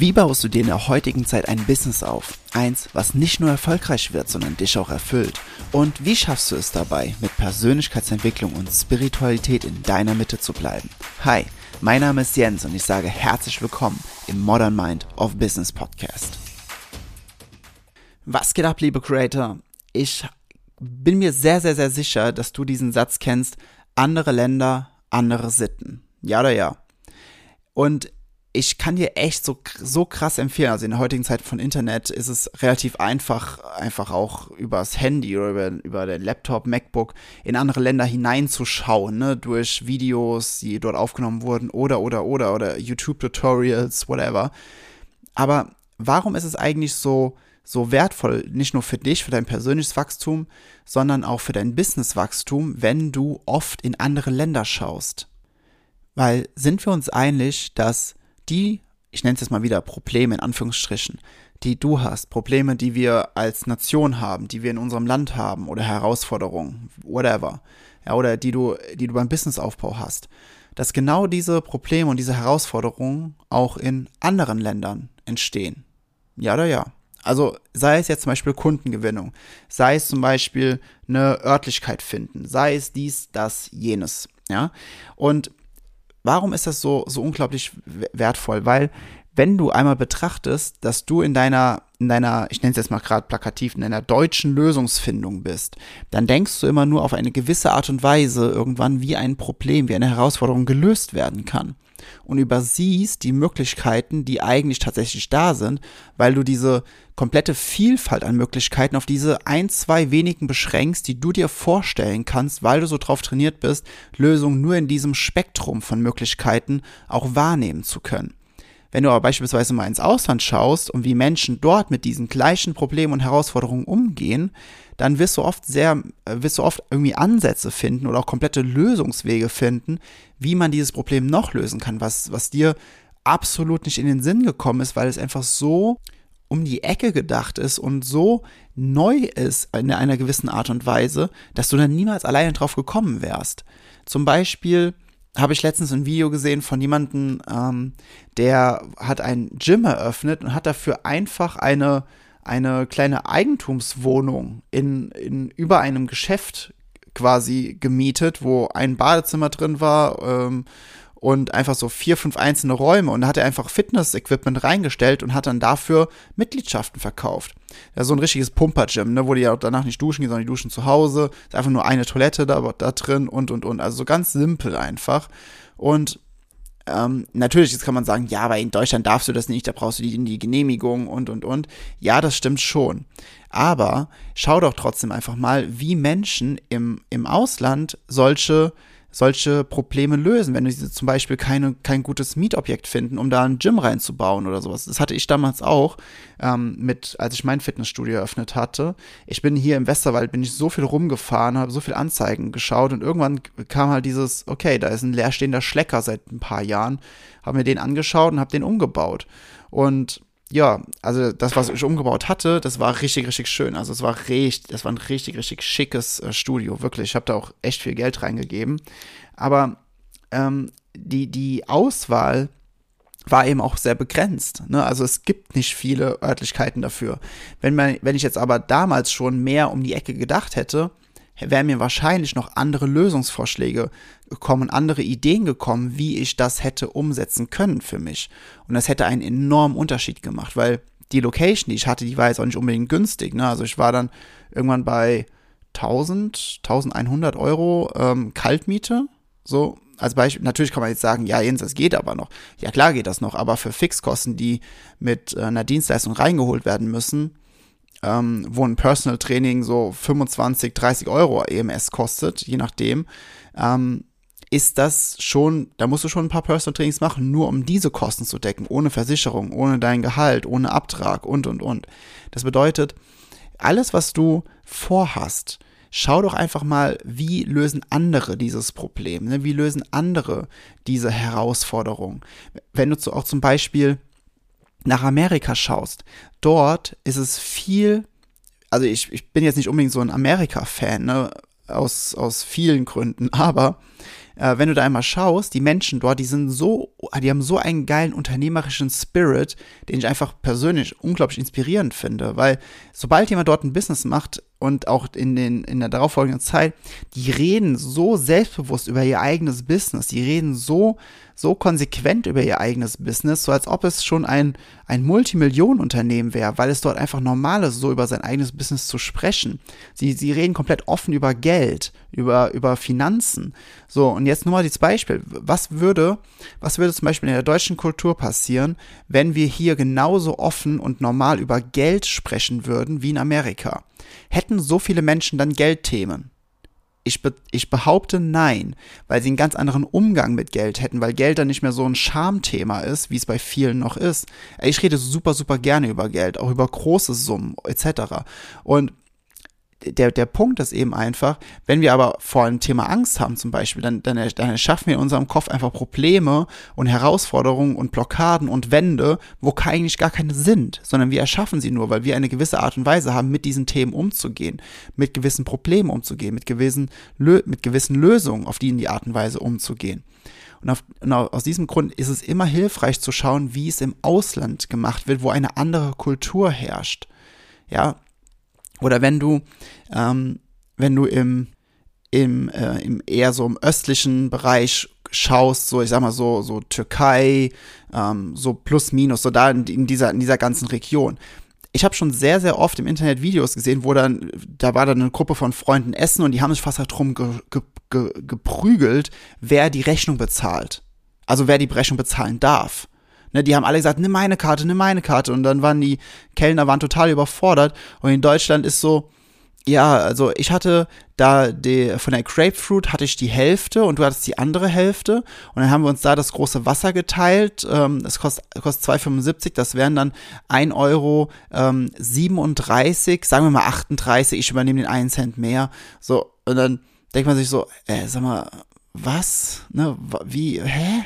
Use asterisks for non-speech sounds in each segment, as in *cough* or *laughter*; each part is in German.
Wie baust du dir in der heutigen Zeit ein Business auf? Eins, was nicht nur erfolgreich wird, sondern dich auch erfüllt. Und wie schaffst du es dabei, mit Persönlichkeitsentwicklung und Spiritualität in deiner Mitte zu bleiben? Hi, mein Name ist Jens und ich sage herzlich willkommen im Modern Mind of Business Podcast. Was geht ab, liebe Creator? Ich bin mir sehr, sehr, sehr sicher, dass du diesen Satz kennst. Andere Länder, andere Sitten. Ja oder ja? Und ich kann dir echt so, so krass empfehlen. Also in der heutigen Zeit von Internet ist es relativ einfach, einfach auch übers Handy oder über, über den Laptop, MacBook in andere Länder hineinzuschauen, ne, durch Videos, die dort aufgenommen wurden oder, oder, oder, oder YouTube-Tutorials, whatever. Aber warum ist es eigentlich so, so wertvoll, nicht nur für dich, für dein persönliches Wachstum, sondern auch für dein Businesswachstum, wenn du oft in andere Länder schaust? Weil sind wir uns einig, dass die, ich nenne es jetzt mal wieder Probleme in Anführungsstrichen, die du hast, Probleme, die wir als Nation haben, die wir in unserem Land haben oder Herausforderungen, whatever, ja, oder die du, die du beim Businessaufbau hast, dass genau diese Probleme und diese Herausforderungen auch in anderen Ländern entstehen. Ja oder ja? Also sei es jetzt zum Beispiel Kundengewinnung, sei es zum Beispiel eine Örtlichkeit finden, sei es dies, das, jenes, ja. Und Warum ist das so, so unglaublich wertvoll? Weil, wenn du einmal betrachtest, dass du in deiner, in deiner, ich nenne es jetzt mal gerade plakativ, in deiner deutschen Lösungsfindung bist, dann denkst du immer nur auf eine gewisse Art und Weise irgendwann, wie ein Problem, wie eine Herausforderung gelöst werden kann und übersiehst die Möglichkeiten, die eigentlich tatsächlich da sind, weil du diese komplette Vielfalt an Möglichkeiten auf diese ein, zwei wenigen beschränkst, die du dir vorstellen kannst, weil du so drauf trainiert bist, Lösungen nur in diesem Spektrum von Möglichkeiten auch wahrnehmen zu können. Wenn du aber beispielsweise mal ins Ausland schaust und wie Menschen dort mit diesen gleichen Problemen und Herausforderungen umgehen, dann wirst du oft sehr, äh, wirst du oft irgendwie Ansätze finden oder auch komplette Lösungswege finden, wie man dieses Problem noch lösen kann, was, was dir absolut nicht in den Sinn gekommen ist, weil es einfach so um die Ecke gedacht ist und so neu ist in einer gewissen Art und Weise, dass du dann niemals alleine drauf gekommen wärst. Zum Beispiel habe ich letztens ein Video gesehen von jemandem, ähm, der hat ein Gym eröffnet und hat dafür einfach eine, eine kleine Eigentumswohnung in, in über einem Geschäft quasi gemietet, wo ein Badezimmer drin war ähm, und einfach so vier, fünf einzelne Räume und hat er einfach Fitness-Equipment reingestellt und hat dann dafür Mitgliedschaften verkauft. Ja, so ein richtiges Pumper-Gym, ne, wo die ja danach nicht duschen gehen, sondern die duschen zu Hause. Ist einfach nur eine Toilette da, da drin und und und. Also so ganz simpel einfach. Und ähm, natürlich, jetzt kann man sagen, ja, aber in Deutschland darfst du das nicht, da brauchst du die, die Genehmigung und und und. Ja, das stimmt schon. Aber schau doch trotzdem einfach mal, wie Menschen im, im Ausland solche solche Probleme lösen, wenn sie zum Beispiel keine, kein gutes Mietobjekt finden, um da ein Gym reinzubauen oder sowas. Das hatte ich damals auch, ähm, mit, als ich mein Fitnessstudio eröffnet hatte. Ich bin hier im Westerwald, bin ich so viel rumgefahren, habe so viel Anzeigen geschaut und irgendwann kam halt dieses, okay, da ist ein leerstehender Schlecker seit ein paar Jahren, habe mir den angeschaut und habe den umgebaut. Und ja, also das, was ich umgebaut hatte, das war richtig, richtig schön. Also es war richtig, das war ein richtig, richtig schickes äh, Studio, wirklich. Ich habe da auch echt viel Geld reingegeben. Aber ähm, die, die Auswahl war eben auch sehr begrenzt. Ne? Also es gibt nicht viele Örtlichkeiten dafür. Wenn, man, wenn ich jetzt aber damals schon mehr um die Ecke gedacht hätte, wären mir wahrscheinlich noch andere Lösungsvorschläge gekommen, andere Ideen gekommen, wie ich das hätte umsetzen können für mich. Und das hätte einen enormen Unterschied gemacht, weil die Location, die ich hatte, die war jetzt auch nicht unbedingt günstig. Ne? Also ich war dann irgendwann bei 1000, 1100 Euro ähm, Kaltmiete. So, als Beispiel, natürlich kann man jetzt sagen, ja, Jens, das geht aber noch. Ja, klar geht das noch, aber für Fixkosten, die mit äh, einer Dienstleistung reingeholt werden müssen, ähm, wo ein Personal Training so 25, 30 Euro EMS kostet, je nachdem, ähm, ist das schon, da musst du schon ein paar Personal Trainings machen, nur um diese Kosten zu decken, ohne Versicherung, ohne dein Gehalt, ohne Abtrag und, und, und. Das bedeutet, alles, was du vorhast, schau doch einfach mal, wie lösen andere dieses Problem, ne? wie lösen andere diese Herausforderung. Wenn du auch zum Beispiel nach Amerika schaust, dort ist es viel, also ich, ich bin jetzt nicht unbedingt so ein Amerika-Fan, ne, aus, aus vielen Gründen, *laughs* aber äh, wenn du da einmal schaust, die Menschen dort, die sind so, die haben so einen geilen unternehmerischen Spirit, den ich einfach persönlich unglaublich inspirierend finde, weil sobald jemand dort ein Business macht, und auch in, den, in der darauffolgenden Zeit, die reden so selbstbewusst über ihr eigenes Business, die reden so, so konsequent über ihr eigenes Business, so als ob es schon ein, ein Multimillionenunternehmen wäre, weil es dort einfach normal ist, so über sein eigenes Business zu sprechen. Sie, sie reden komplett offen über Geld, über, über Finanzen. So, und jetzt nur mal dieses Beispiel. Was würde, was würde zum Beispiel in der deutschen Kultur passieren, wenn wir hier genauso offen und normal über Geld sprechen würden wie in Amerika? Hätten so viele Menschen dann Geldthemen? Ich, be ich behaupte nein, weil sie einen ganz anderen Umgang mit Geld hätten, weil Geld dann nicht mehr so ein Schamthema ist, wie es bei vielen noch ist. Ich rede super, super gerne über Geld, auch über große Summen etc. Und der, der Punkt ist eben einfach, wenn wir aber vor einem Thema Angst haben zum Beispiel, dann, dann, dann erschaffen wir in unserem Kopf einfach Probleme und Herausforderungen und Blockaden und Wände, wo eigentlich gar keine sind, sondern wir erschaffen sie nur, weil wir eine gewisse Art und Weise haben, mit diesen Themen umzugehen, mit gewissen Problemen umzugehen, mit gewissen, mit gewissen Lösungen auf die in die Art und Weise umzugehen. Und, auf, und aus diesem Grund ist es immer hilfreich zu schauen, wie es im Ausland gemacht wird, wo eine andere Kultur herrscht. Ja, oder wenn du, ähm, wenn du im, im, äh, im eher so im östlichen Bereich schaust, so ich sag mal so, so Türkei, ähm, so plus minus, so da in, in, dieser, in dieser ganzen Region. Ich habe schon sehr, sehr oft im Internet Videos gesehen, wo dann, da war dann eine Gruppe von Freunden essen und die haben sich fast darum ge, ge, ge, geprügelt, wer die Rechnung bezahlt. Also wer die Rechnung bezahlen darf. Ne, die haben alle gesagt, nimm meine Karte, nimm meine Karte. Und dann waren die Kellner waren total überfordert. Und in Deutschland ist so, ja, also ich hatte da die, von der Grapefruit hatte ich die Hälfte und du hattest die andere Hälfte. Und dann haben wir uns da das große Wasser geteilt. Ähm, das kostet, kostet 2,75. Das wären dann 1 Euro ähm, 37, sagen wir mal 38. Ich übernehme den einen Cent mehr. So, und dann denkt man sich so, äh, sag mal, was? Ne, wie, hä?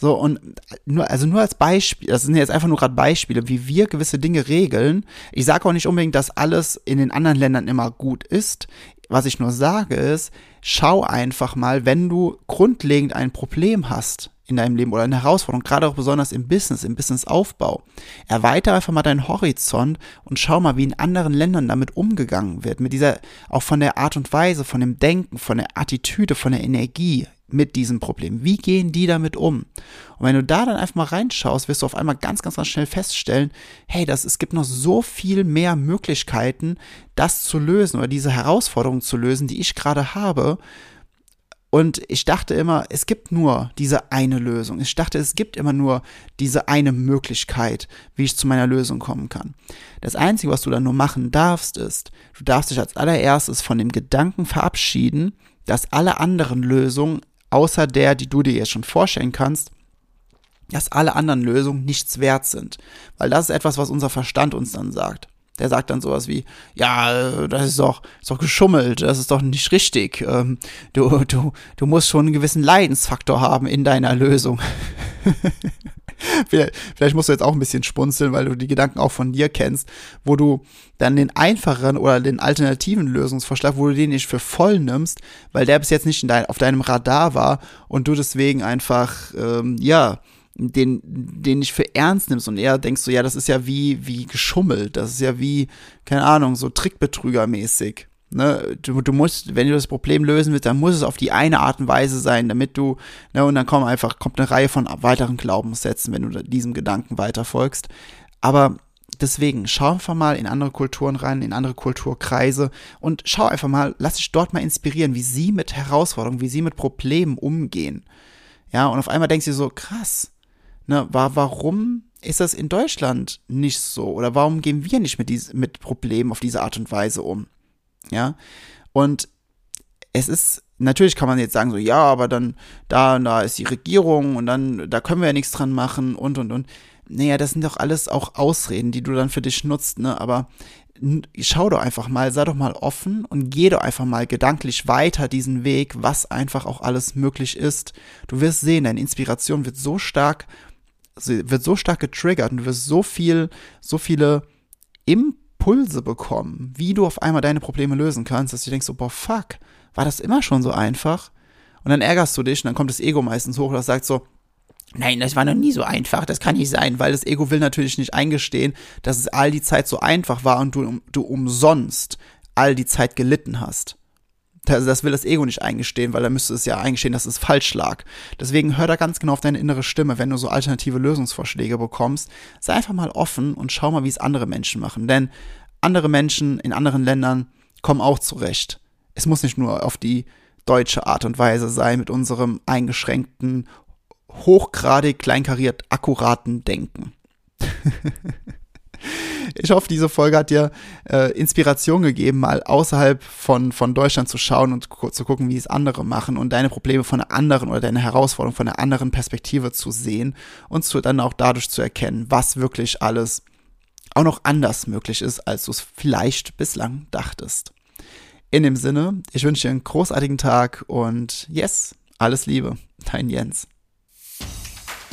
So, und nur, also nur als Beispiel, das sind jetzt einfach nur gerade Beispiele, wie wir gewisse Dinge regeln. Ich sage auch nicht unbedingt, dass alles in den anderen Ländern immer gut ist. Was ich nur sage ist, schau einfach mal, wenn du grundlegend ein Problem hast in deinem Leben oder eine Herausforderung, gerade auch besonders im Business, im Businessaufbau, erweitere einfach mal deinen Horizont und schau mal, wie in anderen Ländern damit umgegangen wird, mit dieser, auch von der Art und Weise, von dem Denken, von der Attitüde, von der Energie mit diesem Problem? Wie gehen die damit um? Und wenn du da dann einfach mal reinschaust, wirst du auf einmal ganz, ganz, ganz schnell feststellen, hey, das, es gibt noch so viel mehr Möglichkeiten, das zu lösen oder diese Herausforderung zu lösen, die ich gerade habe. Und ich dachte immer, es gibt nur diese eine Lösung. Ich dachte, es gibt immer nur diese eine Möglichkeit, wie ich zu meiner Lösung kommen kann. Das Einzige, was du dann nur machen darfst, ist, du darfst dich als allererstes von dem Gedanken verabschieden, dass alle anderen Lösungen außer der, die du dir jetzt schon vorstellen kannst, dass alle anderen Lösungen nichts wert sind. Weil das ist etwas, was unser Verstand uns dann sagt. Der sagt dann sowas wie, ja, das ist doch, ist doch geschummelt, das ist doch nicht richtig. Ähm, du, du, du musst schon einen gewissen Leidensfaktor haben in deiner Lösung. *laughs* *laughs* vielleicht, vielleicht musst du jetzt auch ein bisschen spunzeln, weil du die Gedanken auch von dir kennst, wo du dann den einfacheren oder den alternativen Lösungsvorschlag, wo du den nicht für voll nimmst, weil der bis jetzt nicht dein, auf deinem Radar war und du deswegen einfach, ähm, ja, den, den nicht für ernst nimmst und eher denkst du, ja, das ist ja wie, wie geschummelt, das ist ja wie, keine Ahnung, so Trickbetrügermäßig. Ne, du, du musst, wenn du das Problem lösen willst, dann muss es auf die eine Art und Weise sein, damit du, ne, und dann kommen einfach, kommt eine Reihe von weiteren Glaubenssätzen, wenn du diesem Gedanken weiterfolgst. Aber deswegen, schau einfach mal in andere Kulturen rein, in andere Kulturkreise und schau einfach mal, lass dich dort mal inspirieren, wie sie mit Herausforderungen, wie sie mit Problemen umgehen. Ja, und auf einmal denkst du so, krass, ne, war, warum ist das in Deutschland nicht so? Oder warum gehen wir nicht mit, dies, mit Problemen auf diese Art und Weise um? Ja. Und es ist, natürlich kann man jetzt sagen, so, ja, aber dann, da, da ist die Regierung und dann, da können wir ja nichts dran machen und, und, und. Naja, das sind doch alles auch Ausreden, die du dann für dich nutzt, ne? Aber schau doch einfach mal, sei doch mal offen und geh doch einfach mal gedanklich weiter diesen Weg, was einfach auch alles möglich ist. Du wirst sehen, deine Inspiration wird so stark, wird so stark getriggert und du wirst so viel, so viele Impulse Impulse bekommen, wie du auf einmal deine Probleme lösen kannst, dass du denkst so, boah, fuck, war das immer schon so einfach? Und dann ärgerst du dich und dann kommt das Ego meistens hoch und das sagt so, Nein, das war noch nie so einfach, das kann nicht sein, weil das Ego will natürlich nicht eingestehen, dass es all die Zeit so einfach war und du, du umsonst all die Zeit gelitten hast. Das, das will das Ego nicht eingestehen, weil da müsste es ja eingestehen, dass es falsch lag. Deswegen hör da ganz genau auf deine innere Stimme, wenn du so alternative Lösungsvorschläge bekommst. Sei einfach mal offen und schau mal, wie es andere Menschen machen. Denn andere Menschen in anderen Ländern kommen auch zurecht. Es muss nicht nur auf die deutsche Art und Weise sein mit unserem eingeschränkten hochgradig kleinkariert akkuraten Denken. *laughs* ich hoffe, diese Folge hat dir äh, Inspiration gegeben, mal außerhalb von, von Deutschland zu schauen und zu gucken, wie es andere machen und deine Probleme von einer anderen oder deine Herausforderung von einer anderen Perspektive zu sehen und zu, dann auch dadurch zu erkennen, was wirklich alles auch noch anders möglich ist, als du es vielleicht bislang dachtest. In dem Sinne, ich wünsche dir einen großartigen Tag und yes, alles Liebe, dein Jens.